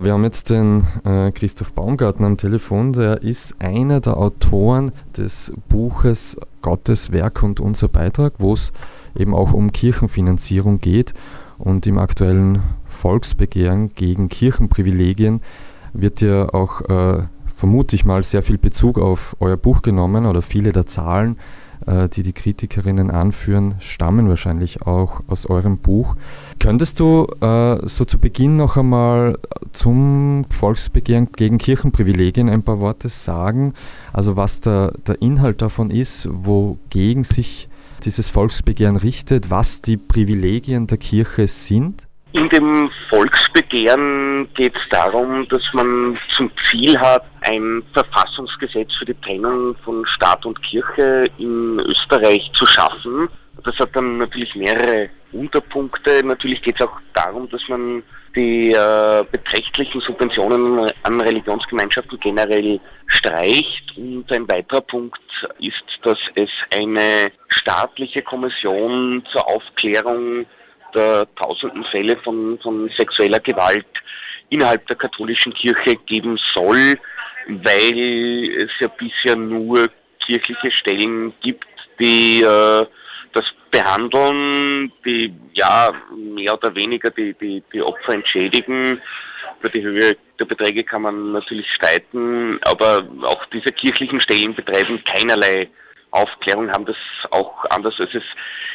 Wir haben jetzt den äh, Christoph Baumgartner am Telefon, der ist einer der Autoren des Buches Gottes Werk und unser Beitrag, wo es eben auch um Kirchenfinanzierung geht. Und im aktuellen Volksbegehren gegen Kirchenprivilegien wird ja auch, äh, vermute ich mal, sehr viel Bezug auf euer Buch genommen oder viele der Zahlen, die die Kritikerinnen anführen, stammen wahrscheinlich auch aus eurem Buch. Könntest du äh, so zu Beginn noch einmal zum Volksbegehren gegen Kirchenprivilegien ein paar Worte sagen? Also was der, der Inhalt davon ist, wogegen sich dieses Volksbegehren richtet, was die Privilegien der Kirche sind? In dem Volksbegehren geht es darum, dass man zum Ziel hat, ein Verfassungsgesetz für die Trennung von Staat und Kirche in Österreich zu schaffen. Das hat dann natürlich mehrere Unterpunkte. Natürlich geht es auch darum, dass man die äh, beträchtlichen Subventionen an Religionsgemeinschaften generell streicht. Und ein weiterer Punkt ist, dass es eine staatliche Kommission zur Aufklärung der tausenden Fälle von, von sexueller Gewalt innerhalb der katholischen Kirche geben soll, weil es ja bisher nur kirchliche Stellen gibt, die äh, das behandeln, die ja mehr oder weniger die, die, die Opfer entschädigen. Über die Höhe der Beträge kann man natürlich streiten, aber auch diese kirchlichen Stellen betreiben keinerlei Aufklärung haben das auch anders, als es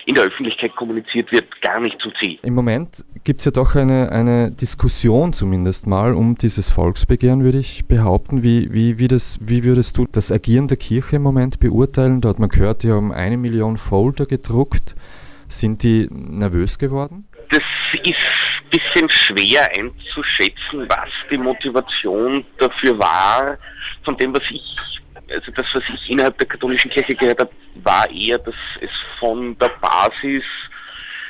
in der Öffentlichkeit kommuniziert wird, gar nicht zum Ziel. Im Moment gibt es ja doch eine, eine Diskussion zumindest mal um dieses Volksbegehren, würde ich behaupten. Wie, wie, wie, das, wie würdest du das Agieren der Kirche im Moment beurteilen? Da hat man gehört, die haben eine Million Folder gedruckt. Sind die nervös geworden? Das ist ein bisschen schwer einzuschätzen, was die Motivation dafür war. Von dem, was ich also das, was ich innerhalb der katholischen Kirche gehört habe, war eher, dass es von der Basis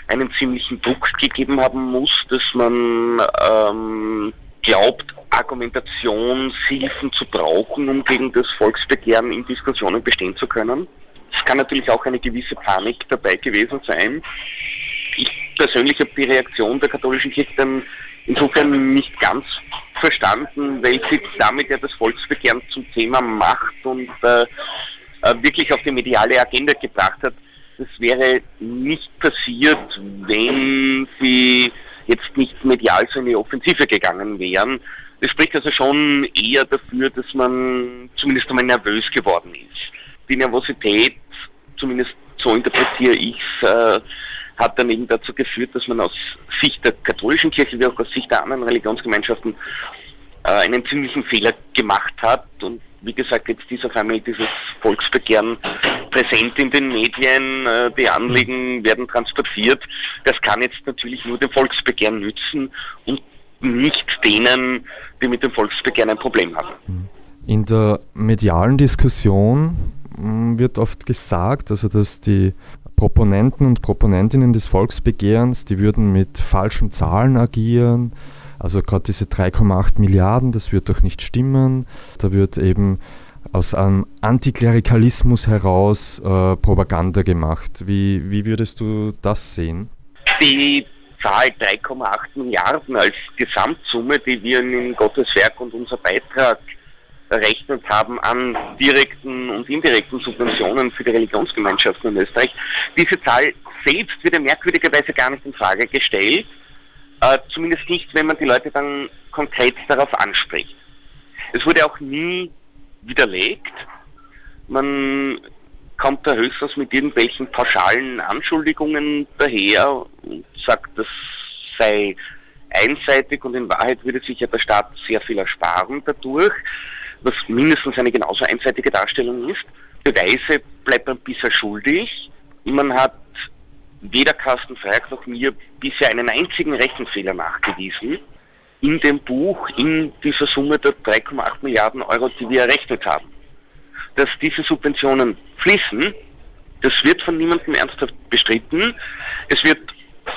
einen ziemlichen Druck gegeben haben muss, dass man ähm, glaubt, Argumentationshilfen zu brauchen, um gegen das Volksbegehren in Diskussionen bestehen zu können. Es kann natürlich auch eine gewisse Panik dabei gewesen sein. Ich persönlich habe die Reaktion der katholischen Kirche dann insofern nicht ganz verstanden, weil sie damit ja das Volksbegehren zum Thema macht und äh, äh, wirklich auf die mediale Agenda gebracht hat. Das wäre nicht passiert, wenn sie jetzt nicht medial so in die Offensive gegangen wären. Das spricht also schon eher dafür, dass man zumindest einmal nervös geworden ist. Die Nervosität, zumindest so interpretiere ich es, äh, hat dann eben dazu geführt, dass man aus Sicht der katholischen Kirche wie auch aus Sicht der anderen Religionsgemeinschaften äh, einen ziemlichen Fehler gemacht hat. Und wie gesagt, jetzt ist auf einmal dieses Volksbegehren präsent in den Medien, äh, die Anliegen werden transportiert. Das kann jetzt natürlich nur dem Volksbegehren nützen und nicht denen, die mit dem Volksbegehren ein Problem haben. In der medialen Diskussion mm, wird oft gesagt, also dass die Proponenten und Proponentinnen des Volksbegehrens, die würden mit falschen Zahlen agieren. Also gerade diese 3,8 Milliarden, das wird doch nicht stimmen. Da wird eben aus einem Antiklerikalismus heraus äh, Propaganda gemacht. Wie, wie würdest du das sehen? Die Zahl 3,8 Milliarden als Gesamtsumme, die wir in Gottes Werk und unser Beitrag errechnet haben an direkten und indirekten Subventionen für die Religionsgemeinschaften in Österreich. Diese Zahl selbst wird ja merkwürdigerweise gar nicht in Frage gestellt, äh, zumindest nicht, wenn man die Leute dann konkret darauf anspricht. Es wurde auch nie widerlegt. Man kommt da höchstens mit irgendwelchen pauschalen Anschuldigungen daher und sagt, das sei einseitig und in Wahrheit würde sich ja der Staat sehr viel ersparen dadurch was mindestens eine genauso einseitige Darstellung ist. Beweise bleibt man bisher schuldig. Man hat weder Carsten Freyk noch mir bisher einen einzigen Rechenfehler nachgewiesen in dem Buch, in dieser Summe der 3,8 Milliarden Euro, die wir errechnet haben. Dass diese Subventionen fließen, das wird von niemandem ernsthaft bestritten. Es wird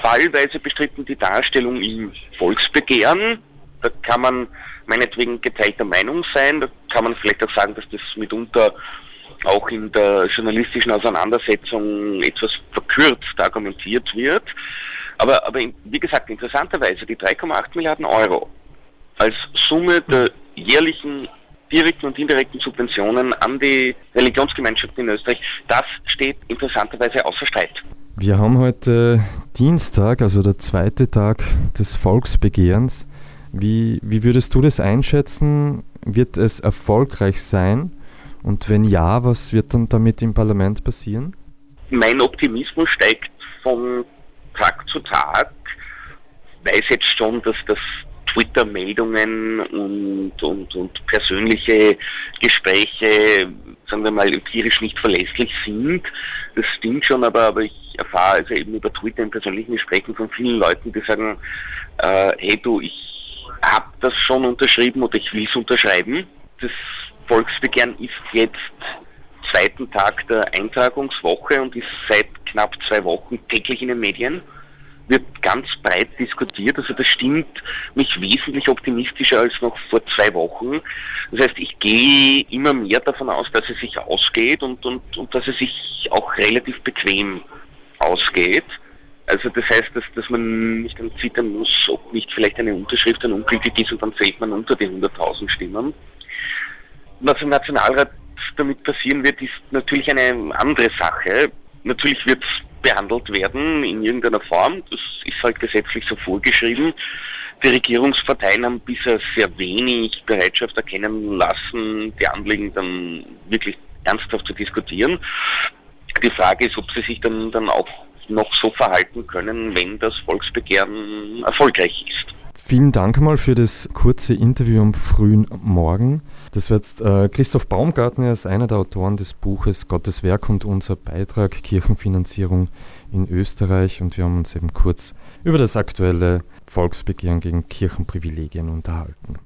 fallweise bestritten die Darstellung im Volksbegehren. Da kann man meinetwegen geteilter Meinung sein. Da kann man vielleicht auch sagen, dass das mitunter auch in der journalistischen Auseinandersetzung etwas verkürzt argumentiert wird. Aber, aber wie gesagt, interessanterweise, die 3,8 Milliarden Euro als Summe der jährlichen direkten und indirekten Subventionen an die Religionsgemeinschaften in Österreich, das steht interessanterweise außer Streit. Wir haben heute Dienstag, also der zweite Tag des Volksbegehrens. Wie, wie würdest du das einschätzen? Wird es erfolgreich sein? Und wenn ja, was wird dann damit im Parlament passieren? Mein Optimismus steigt von Tag zu Tag. Ich weiß jetzt schon, dass das Twitter-Meldungen und, und, und persönliche Gespräche, sagen wir mal, empirisch nicht verlässlich sind. Das stimmt schon, aber, aber ich erfahre also eben über Twitter in persönlichen Gesprächen von vielen Leuten, die sagen, äh, hey du, ich habe das schon unterschrieben oder ich will es unterschreiben. Das Volksbegehren ist jetzt zweiten Tag der Eintragungswoche und ist seit knapp zwei Wochen täglich in den Medien wird ganz breit diskutiert. Also das stimmt mich wesentlich optimistischer als noch vor zwei Wochen. Das heißt, ich gehe immer mehr davon aus, dass es sich ausgeht und, und, und dass es sich auch relativ bequem ausgeht. Also das heißt, dass, dass man nicht dann zittern muss, ob nicht vielleicht eine Unterschrift dann ungültig ist und dann fällt man unter die 100.000 Stimmen. Was im Nationalrat damit passieren wird, ist natürlich eine andere Sache. Natürlich wird es behandelt werden in irgendeiner Form. Das ist halt gesetzlich so vorgeschrieben. Die Regierungsparteien haben bisher sehr wenig Bereitschaft erkennen lassen, die Anliegen dann wirklich ernsthaft zu diskutieren. Die Frage ist, ob sie sich dann, dann auch noch so verhalten können, wenn das Volksbegehren erfolgreich ist. Vielen Dank mal für das kurze Interview am frühen Morgen. Das war jetzt äh, Christoph Baumgartner, er ist einer der Autoren des Buches Gottes Werk und unser Beitrag Kirchenfinanzierung in Österreich und wir haben uns eben kurz über das aktuelle Volksbegehren gegen Kirchenprivilegien unterhalten.